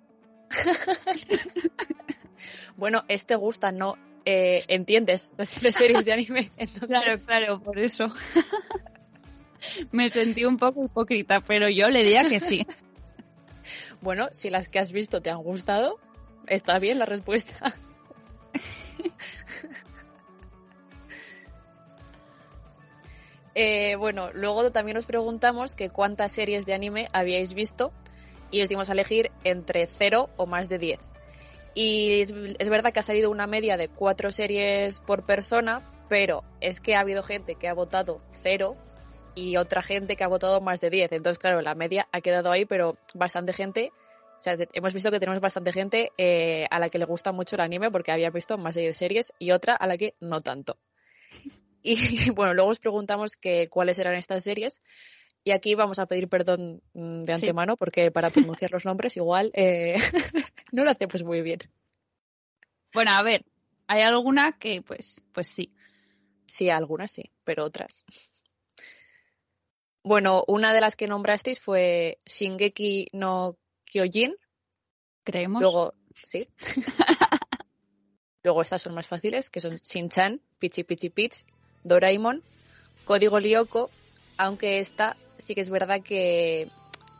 bueno, este gusta, no eh, entiendes de series de anime. Claro, claro, por eso. Me sentí un poco hipócrita, pero yo le diría que sí. Bueno, si las que has visto te han gustado, Está bien la respuesta. Eh, bueno, luego también os preguntamos que cuántas series de anime habíais visto y os dimos a elegir entre 0 o más de 10. Y es, verdad que ha salido una media de 4 series por persona, pero es que ha habido gente que ha votado 0 y otra gente que ha votado más de 10. Entonces, claro, la media ha quedado ahí, pero bastante gente o sea, hemos visto que tenemos bastante gente eh, a la que le gusta mucho el anime porque había visto más de 10 series y otra a la que no tanto. Y bueno, luego os preguntamos que, cuáles eran estas series. Y aquí vamos a pedir perdón mm, de antemano porque para pronunciar los nombres igual eh, no lo hacemos muy bien. Bueno, a ver, hay alguna que pues, pues sí. Sí, algunas sí, pero otras. Bueno, una de las que nombrasteis fue Shingeki no Kyojin. Creemos. Luego, sí. Luego estas son más fáciles, que son Shin-Chan, Pichi Pichi Pitch, Doraemon, Código Lyoko, aunque esta sí que es verdad que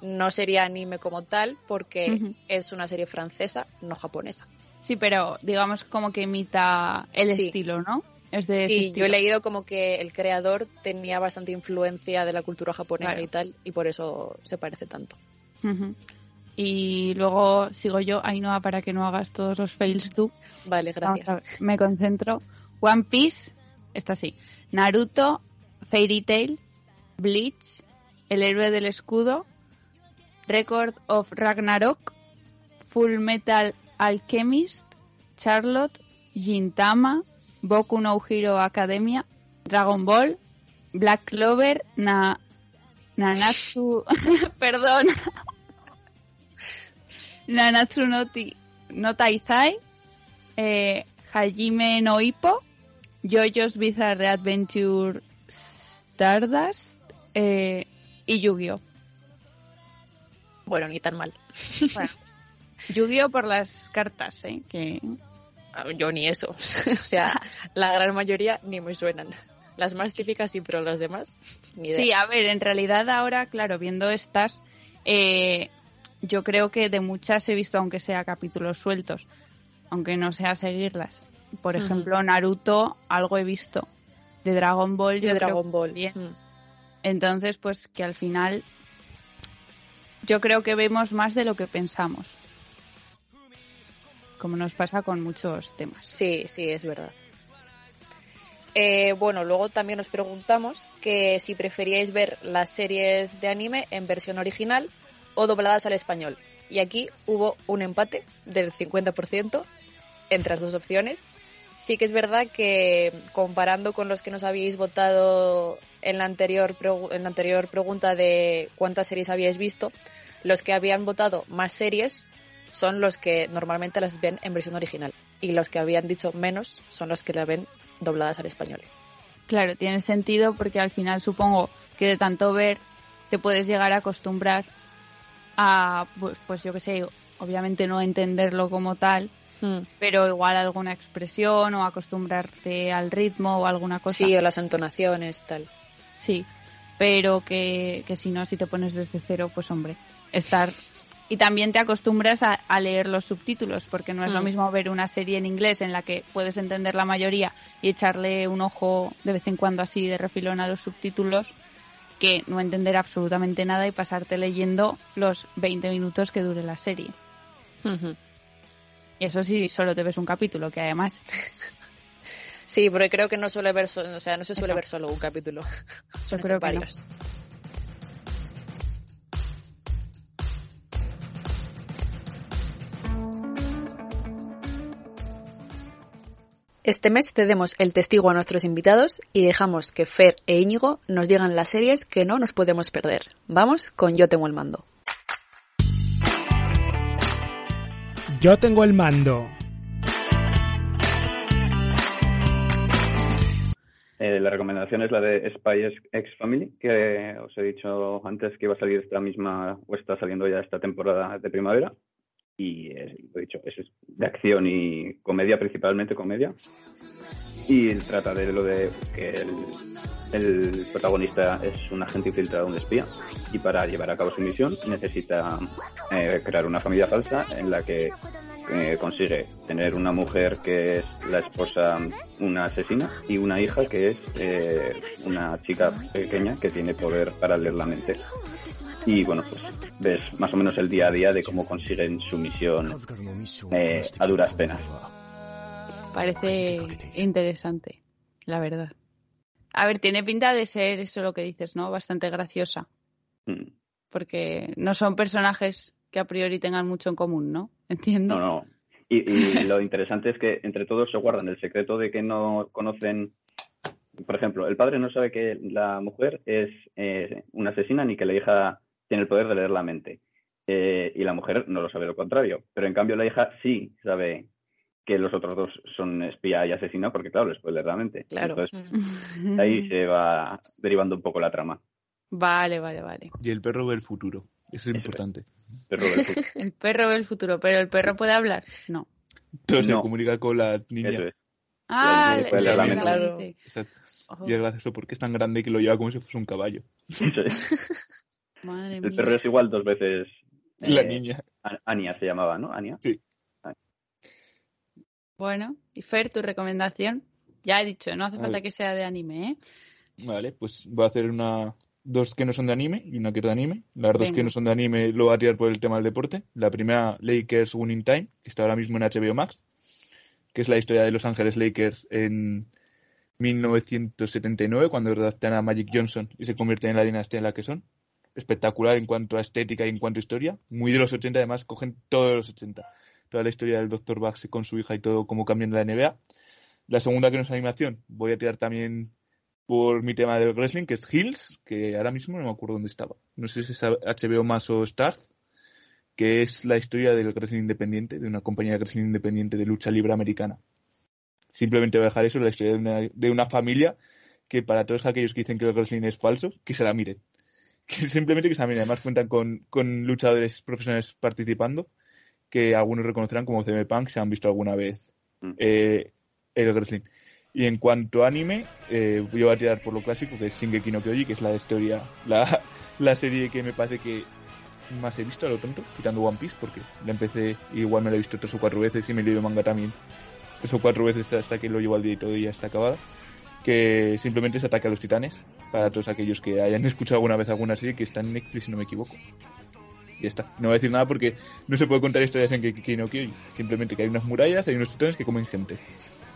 no sería anime como tal, porque es una serie francesa, no japonesa. Sí, pero digamos como que imita el estilo, ¿no? Es de sí, yo he leído como que el creador tenía bastante influencia de la cultura japonesa y tal, y por eso se parece tanto. Y luego sigo yo, Ainhoa, para que no hagas todos los fails tú. Vale, gracias. me concentro. One Piece, está así. Naruto, Fairy Tail, Bleach, El héroe del escudo, Record of Ragnarok, Full Metal Alchemist, Charlotte, Gintama, Boku no Hero Academia, Dragon Ball, Black Clover, Na Nanatsu, perdón, Nanatsu no, no Taizai, eh, Hajime no Ippo, JoJo's Bizarre Adventure Stardust eh, y Yu-Gi-Oh! Bueno, ni tan mal. Yu-Gi-Oh! por las cartas, ¿eh? Que... Ah, yo ni eso. o sea, la gran mayoría ni me suenan. Las más típicas sí, pero las demás, ni idea. Sí, a ver, en realidad ahora, claro, viendo estas, eh, yo creo que de muchas he visto, aunque sea capítulos sueltos, aunque no sea seguirlas. Por ejemplo, Naruto, algo he visto. De Dragon Ball, yo de Dragon Ball. Bien. Entonces, pues que al final yo creo que vemos más de lo que pensamos. como nos pasa con muchos temas. Sí, sí, es verdad. Eh, bueno, luego también nos preguntamos que si preferíais ver las series de anime en versión original o dobladas al español. Y aquí hubo un empate del 50% entre las dos opciones. Sí que es verdad que comparando con los que nos habéis votado en la anterior, en la anterior pregunta de cuántas series habíais visto, los que habían votado más series son los que normalmente las ven en versión original y los que habían dicho menos son los que la ven dobladas al español. Claro, tiene sentido porque al final supongo que de tanto ver te puedes llegar a acostumbrar a, pues, pues yo qué sé, obviamente no entenderlo como tal, hmm. pero igual alguna expresión o acostumbrarte al ritmo o alguna cosa. Sí, o las entonaciones, tal. Sí, pero que, que si no, si te pones desde cero, pues hombre, estar y también te acostumbras a, leer los subtítulos, porque no es lo hmm. mismo ver una serie en inglés en la que puedes entender la mayoría y echarle un ojo de vez en cuando así de refilón a los subtítulos, que no entender absolutamente nada y pasarte leyendo los 20 minutos que dure la serie. Y eso sí, solo te ves un capítulo, que además... Sí, porque creo que no suele ver, o sea, no se suele ver solo un capítulo. Son varios. Este mes cedemos el testigo a nuestros invitados y dejamos que Fer e Íñigo nos digan las series que no nos podemos perder. Vamos con Yo tengo el mando. Yo tengo el mando. Eh, la recomendación es la de Spy X Family, que os he dicho antes que iba a salir esta misma, o está saliendo ya esta temporada de primavera y lo he dicho, es de acción y comedia, principalmente comedia. Y trata de lo de que el, protagonista es un agente infiltrado, un espía, y para llevar a cabo su misión necesita eh, crear una familia falsa en la que eh, consigue tener una mujer que es la esposa, una asesina, y una hija que es eh, una chica pequeña que tiene poder para leer la mente. Y bueno, pues ves más o menos el día a día de cómo consiguen su misión eh, a duras penas. Parece interesante, la verdad. A ver, tiene pinta de ser eso lo que dices, ¿no? Bastante graciosa. Mm. Porque no son personajes que a priori tengan mucho en común, ¿no? Entiendo. No, no. Y, lo interesante es que entre todos se guardan el secreto de que no conocen. Por ejemplo, el padre no sabe que la mujer es eh, una asesina ni que la hija tiene el poder de leer la mente. Eh, y la mujer no lo sabe lo contrario. Pero en cambio la hija sí sabe que los otros dos son espía y asesina porque, claro, les puede leer la mente. Claro. Entonces, ahí se va derivando un poco la trama. Vale, vale, vale. Y el perro ve el futuro. Eso es importante. El perro ve el futuro. pero el perro puede hablar. No. Entonces se comunica con la niña. Eso es. Ah, la. Claro. Y es gracioso porque es tan grande que lo lleva como si fuese un caballo. El perro es igual dos veces. La eh, niña. Ania se llamaba, ¿no? Ania. Sí. Bueno, y Fer, tu recomendación. Ya he dicho, no hace falta que sea de anime, ¿eh? Vale, pues voy a hacer una dos que no son de anime y una que es de anime. Las dos que no son de anime lo voy a tirar por el tema del deporte. La primera, Lakers Winning Time, que está ahora mismo en HBO Max, que es la historia de Los Ángeles Lakers en 1979, cuando redactan a Magic Johnson y se convierten en la dinastía en la que son espectacular en cuanto a estética y en cuanto a historia. Muy de los 80, además cogen todos los 80. Toda la historia del Dr. Bax con su hija y todo, cómo cambian la NBA. La segunda que no es animación, voy a tirar también por mi tema del wrestling, que es Hills, que ahora mismo no me acuerdo dónde estaba. No sé si es HBO más o Stars, que es la historia del wrestling independiente, de una compañía de wrestling independiente de lucha libre americana. Simplemente voy a dejar eso, la historia de una, de una familia que para todos aquellos que dicen que el wrestling es falso, que se la miren simplemente que también además cuentan con, con, luchadores profesionales participando que algunos reconocerán como CM Punk si han visto alguna vez mm. eh, el wrestling. Y en cuanto a anime, eh, voy a tirar por lo clásico, que es Shingeki no Kyoji, que es la historia, la, la serie que me parece que más he visto a lo tonto, quitando One Piece, porque la empecé, igual me la he visto tres o cuatro veces y me he leído manga también tres o cuatro veces hasta que lo llevo al día y todo y ya está acabada que simplemente es Ataque a los Titanes, para todos aquellos que hayan escuchado alguna vez alguna serie que está en Netflix, si no me equivoco. Y ya está. No voy a decir nada porque no se puede contar historias en Keki no Kyojin. Simplemente que hay unas murallas, hay unos titanes que comen gente.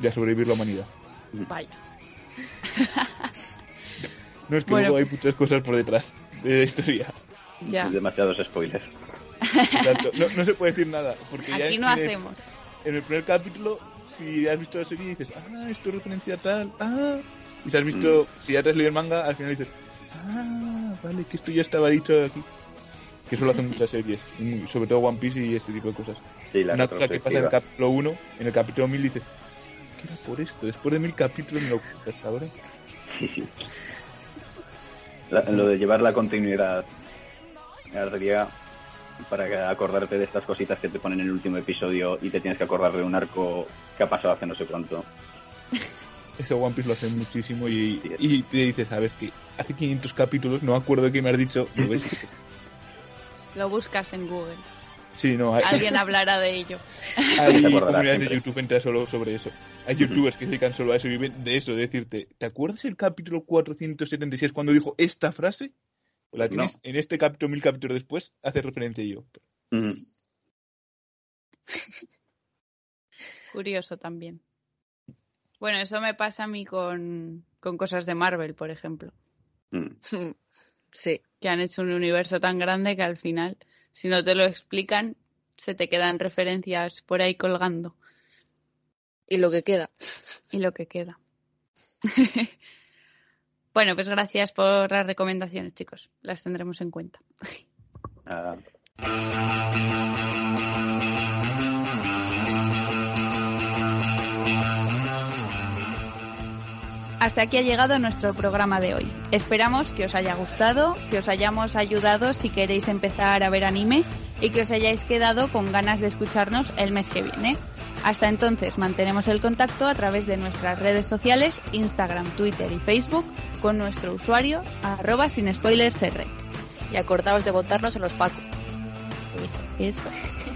Y a sobrevivir la humanidad. Vaya. No, es que Bueno. luego hay muchas cosas por detrás de la historia. Ya. Demasiados spoilers. Exacto. No, no se puede decir nada. Porque ya Aquí en- no en el- hacemos. En el primer capítulo, si has visto la serie, dices, ah, esto es referencia a tal, ah. Y si has visto, si ya te has leído el manga, al final dices, ah, vale, que esto ya estaba dicho aquí. Que eso lo hacen muchas series, sobre todo One Piece y este tipo de cosas. Sí, la Una cosa que pasa en el capítulo 1, en el capítulo 1000 dices, ¿qué era por esto? Después de mil capítulos me lo cuentas hasta ahora. La- lo de llevar la continuidad sería para acordarte de estas cositas que te ponen en el último episodio y te tienes que acordar de un arco que ha pasado hace no sé cuánto. Eso One Piece lo hace muchísimo y, Sí. y te dices, a ver, que hace 500 capítulos, no acuerdo de qué me has dicho, ¿lo ves? Lo buscas en Google. Sí, no, hay, Alguien hablará de ello. Hay comunidades de. YouTube enteras solo sobre eso. Hay youtubers que se dedican solo a eso y viven de eso, de decirte, ¿te acuerdas el capítulo 476 cuando dijo esta frase? Pues la tienes No. en este capítulo, mil capítulos después, hace referencia a ello. Mm. Curioso también. Bueno, eso me pasa a mí con, con cosas de Marvel, por ejemplo. Mm. Sí. Que han hecho un universo tan grande que al final, si no te lo explican, se te quedan referencias por ahí colgando. Y lo que queda. Y lo que queda. bueno, pues gracias por las recomendaciones, chicos. Las tendremos en cuenta. Hasta aquí ha llegado nuestro programa de hoy. Esperamos que os haya gustado, que os hayamos ayudado si queréis empezar a ver anime y que os hayáis quedado con ganas de escucarnos el mes que viene. Hasta entonces mantenemos el contacto a través de nuestras redes sociales, Instagram, Twitter y Facebook, con nuestro usuario arroba sin spoilers R. Y acordaos de votarnos en los pacos. Eso, eso.